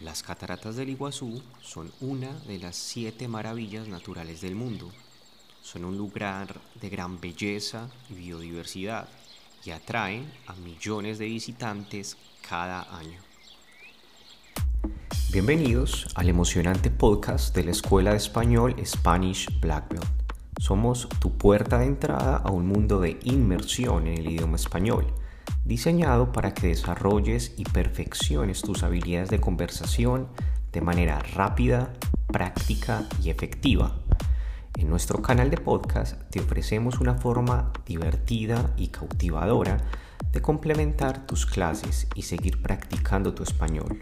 Las cataratas del Iguazú son una de las siete maravillas naturales del mundo. Son un lugar de gran belleza y biodiversidad y atraen a millones de visitantes cada año. Bienvenidos al emocionante podcast de la Escuela de Español Spanish Black. Somos tu puerta de entrada a un mundo de inmersión en el idioma español diseñado para que desarrolles y perfecciones tus habilidades de conversación de manera rápida, práctica y efectiva. En nuestro canal de podcast te ofrecemos una forma divertida y cautivadora de complementar tus clases y seguir practicando tu español.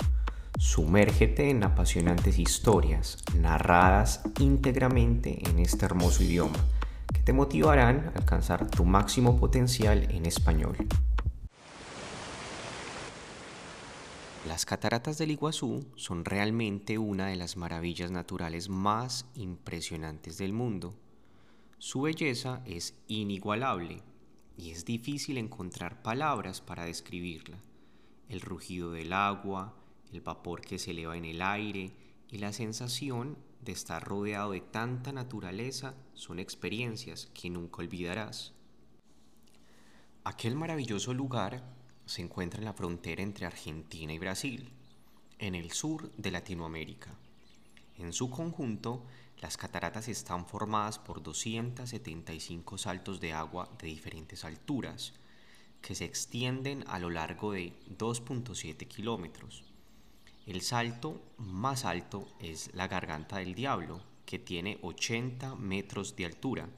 Sumérgete en apasionantes historias narradas íntegramente en este hermoso idioma que te motivarán a alcanzar tu máximo potencial en español. Las cataratas del Iguazú son realmente una de las maravillas naturales más impresionantes del mundo. Su belleza es inigualable y es difícil encontrar palabras para describirla. El rugido del agua, el vapor que se eleva en el aire y la sensación de estar rodeado de tanta naturaleza son experiencias que nunca olvidarás. Aquel maravilloso lugar se encuentra en la frontera entre Argentina y Brasil, en el sur de Latinoamérica. En su conjunto, las cataratas están formadas por 275 saltos de agua de diferentes alturas, que se extienden a lo largo de 2.7 kilómetros. El salto más alto es la Garganta del Diablo, que tiene 80 metros de altura.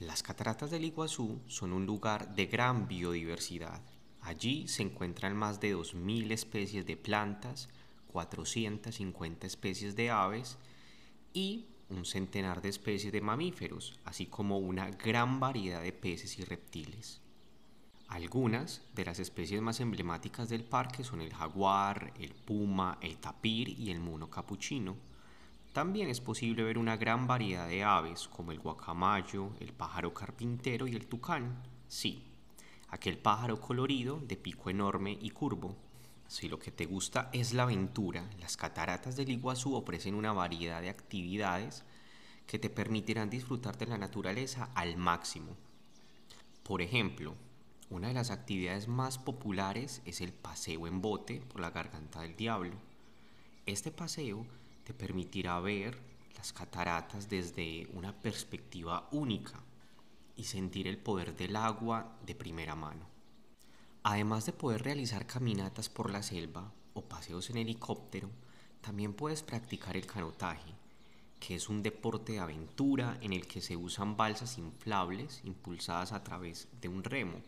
Las cataratas del Iguazú son un lugar de gran biodiversidad Allí se encuentran más de 2.000 especies de plantas, 450 especies de aves y un centenar de especies de mamíferos, así como una gran variedad de peces y reptiles. Algunas de las especies más emblemáticas del parque son el jaguar, el puma, el tapir y el mono capuchino. También es posible ver una gran variedad de aves como el guacamayo, el pájaro carpintero y el tucán. Sí, aquel pájaro colorido de pico enorme y curvo. Si lo que te gusta es la aventura, las cataratas del Iguazú ofrecen una variedad de actividades que te permitirán disfrutar de la naturaleza al máximo. Por ejemplo, una de las actividades más populares es el paseo en bote por la garganta del diablo. Este paseo te permitirá ver las cataratas desde una perspectiva única y sentir el poder del agua de primera mano. Además de poder realizar caminatas por la selva o paseos en helicóptero, también puedes practicar el canotaje, que es un deporte de aventura en el que se usan balsas inflables impulsadas a través de un remo.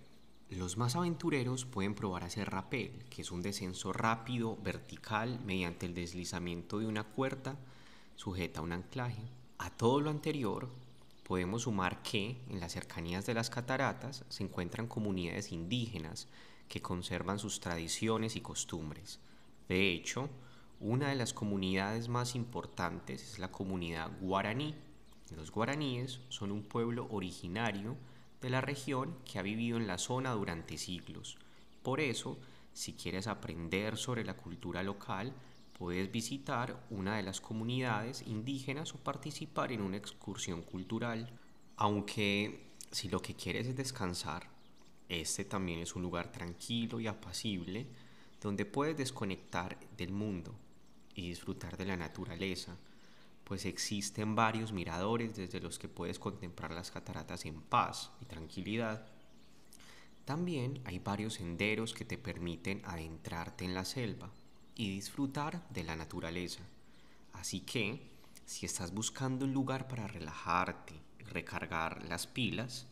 Los más aventureros pueden probar hacer rappel, que es un descenso rápido, vertical, mediante el deslizamiento de una cuerda sujeta a un anclaje. A todo lo anterior, podemos sumar que en las cercanías de las cataratas se encuentran comunidades indígenas que conservan sus tradiciones y costumbres. De hecho, una de las comunidades más importantes es la comunidad guaraní. Los guaraníes son un pueblo originario de la región que ha vivido en la zona durante siglos. Por eso, si quieres aprender sobre la cultura local, puedes visitar una de las comunidades indígenas o participar en una excursión cultural. Aunque si lo que quieres es descansar, este también es un lugar tranquilo y apacible donde puedes desconectar del mundo y disfrutar de la naturaleza, pues existen varios miradores desde los que puedes contemplar las cataratas en paz y tranquilidad. También hay varios senderos que te permiten adentrarte en la selva y disfrutar de la naturaleza. Así que, si estás buscando un lugar para relajarte y recargar las pilas,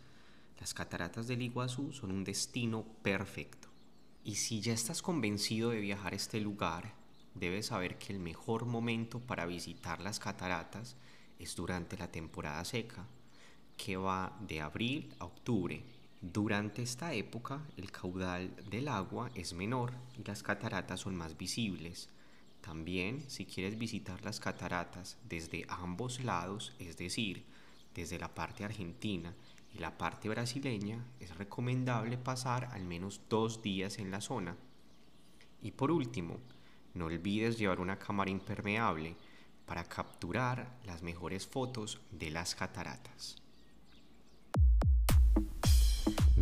las cataratas del Iguazú son un destino perfecto. Y si ya estás convencido de viajar a este lugar, debes saber que el mejor momento para visitar las cataratas es durante la temporada seca, que va de abril a octubre durante esta época el caudal del agua es menor y las cataratas son más visibles. También si quieres visitar las cataratas desde ambos lados, es decir, desde la parte argentina y la parte brasileña, es recomendable pasar al menos dos días en la zona. Y por último, no olvides llevar una cámara impermeable para capturar las mejores fotos de las cataratas.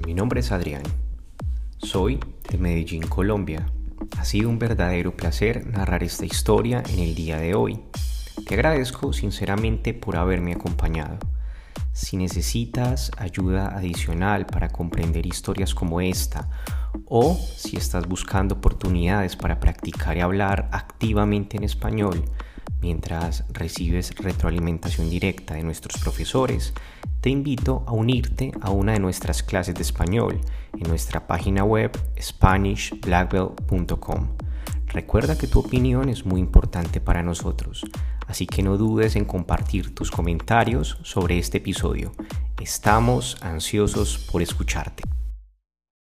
Mi nombre es Adrián. Soy de Medellín, Colombia. Ha sido un verdadero placer narrar esta historia en el día de hoy. Te agradezco sinceramente por haberme acompañado. Si necesitas ayuda adicional para comprender historias como esta o si estás buscando oportunidades para practicar y hablar activamente en español mientras recibes retroalimentación directa de nuestros profesores, te invito a unirte a una de nuestras clases de español en nuestra página web SpanishBlackBelt.com. Recuerda que tu opinión es muy importante para nosotros, así que no dudes en compartir tus comentarios sobre este episodio. Estamos ansiosos por escucharte.